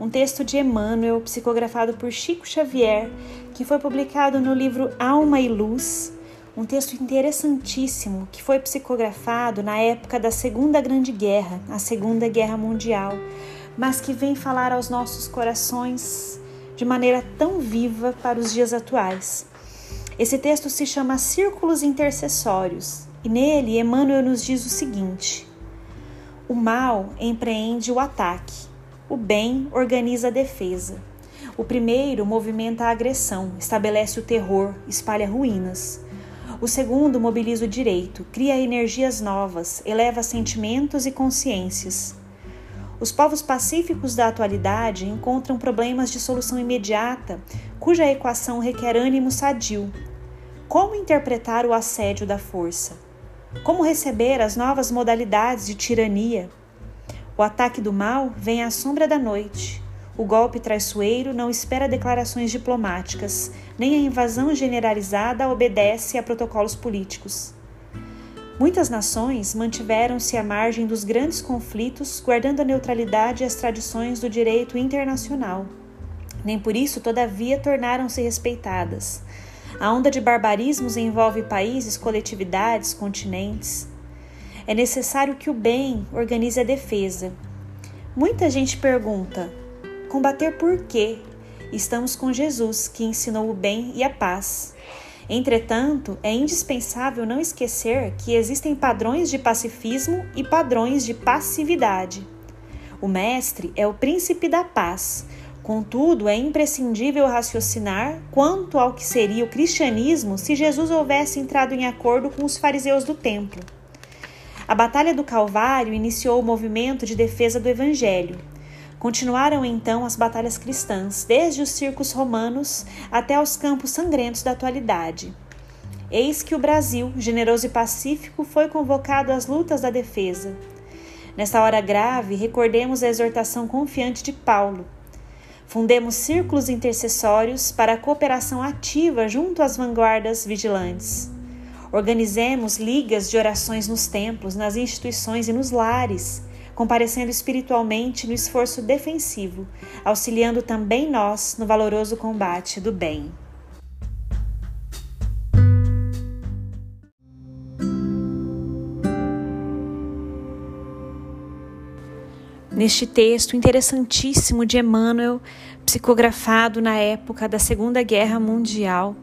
um texto de Emmanuel, psicografado por Chico Xavier, que foi publicado no livro Alma e Luz, um texto interessantíssimo que foi psicografado na época da Segunda Grande Guerra, a Segunda Guerra Mundial, mas que vem falar aos nossos corações de maneira tão viva para os dias atuais. Esse texto se chama Círculos Intercessórios e nele Emmanuel nos diz o seguinte: O mal empreende o ataque, o bem organiza a defesa. O primeiro movimenta a agressão, estabelece o terror, espalha ruínas. O segundo mobiliza o direito, cria energias novas, eleva sentimentos e consciências. Os povos pacíficos da atualidade encontram problemas de solução imediata, cuja equação requer ânimo sadio. Como interpretar o assédio da força? Como receber as novas modalidades de tirania? O ataque do mal vem à sombra da noite. O golpe traiçoeiro não espera declarações diplomáticas, nem a invasão generalizada obedece a protocolos políticos. Muitas nações mantiveram-se à margem dos grandes conflitos, guardando a neutralidade e as tradições do direito internacional. Nem por isso, todavia, tornaram-se respeitadas. A onda de barbarismos envolve países, coletividades, continentes. É necessário que o bem organize a defesa. Muita gente pergunta: Combater por quê? Estamos com Jesus, que ensinou o bem e a paz. Entretanto, é indispensável não esquecer que existem padrões de pacifismo e padrões de passividade. O Mestre é o príncipe da paz. Contudo, é imprescindível raciocinar quanto ao que seria o cristianismo se Jesus houvesse entrado em acordo com os fariseus do templo. A Batalha do Calvário iniciou o movimento de defesa do Evangelho. Continuaram então as batalhas cristãs, desde os circos romanos até os campos sangrentos da atualidade. Eis que o Brasil, generoso e pacífico, foi convocado às lutas da defesa. Nesta hora grave, recordemos a exortação confiante de Paulo. Fundemos círculos intercessórios para a cooperação ativa junto às vanguardas vigilantes. Organizemos ligas de orações nos templos, nas instituições e nos lares comparecendo espiritualmente no esforço defensivo, auxiliando também nós no valoroso combate do bem. Neste texto interessantíssimo de Emmanuel, psicografado na época da Segunda Guerra Mundial,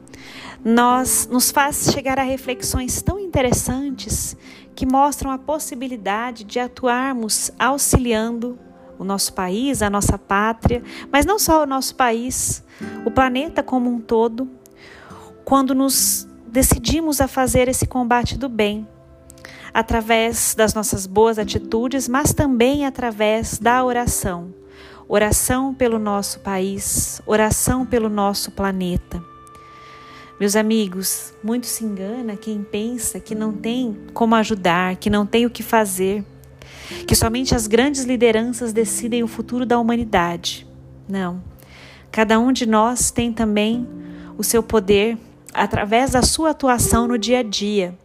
nós nos faz chegar a reflexões tão interessantes que mostram a possibilidade de atuarmos auxiliando o nosso país, a nossa pátria, mas não só o nosso país, o planeta como um todo, quando nos decidimos a fazer esse combate do bem, através das nossas boas atitudes, mas também através da oração. Oração pelo nosso país, oração pelo nosso planeta. Meus amigos, muito se engana quem pensa que não tem como ajudar, que não tem o que fazer, que somente as grandes lideranças decidem o futuro da humanidade. Não. Cada um de nós tem também o seu poder através da sua atuação no dia a dia,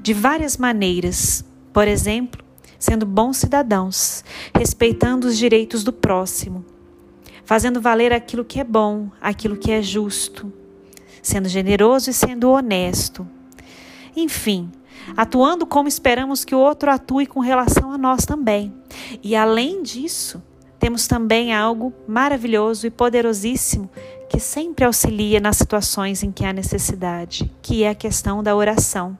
de várias maneiras. Por exemplo, sendo bons cidadãos, respeitando os direitos do próximo, fazendo valer aquilo que é bom, aquilo que é justo sendo generoso e sendo honesto. Enfim, atuando como esperamos que o outro atue com relação a nós também. E além disso, temos também algo maravilhoso e poderosíssimo que sempre auxilia nas situações em que há necessidade, que é a questão da oração.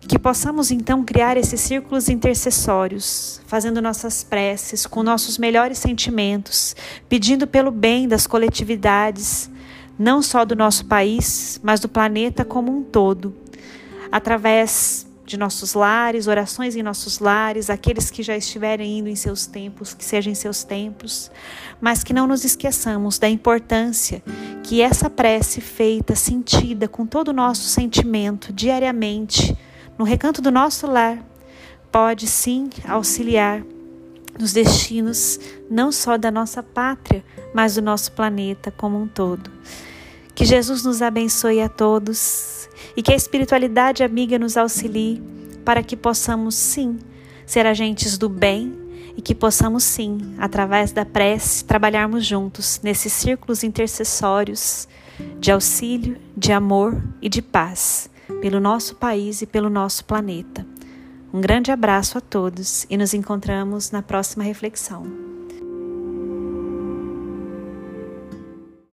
Que possamos então criar esses círculos intercessórios, fazendo nossas preces com nossos melhores sentimentos, pedindo pelo bem das coletividades, não só do nosso país, mas do planeta como um todo, através de nossos lares, orações em nossos lares, aqueles que já estiverem indo em seus tempos, que sejam em seus tempos, mas que não nos esqueçamos da importância que essa prece feita, sentida com todo o nosso sentimento diariamente, no recanto do nosso lar, pode sim auxiliar nos destinos não só da nossa pátria, mas do nosso planeta como um todo. Que Jesus nos abençoe a todos e que a espiritualidade amiga nos auxilie para que possamos sim ser agentes do bem e que possamos sim, através da prece, trabalharmos juntos nesses círculos intercessórios de auxílio, de amor e de paz pelo nosso país e pelo nosso planeta. Um grande abraço a todos e nos encontramos na próxima reflexão.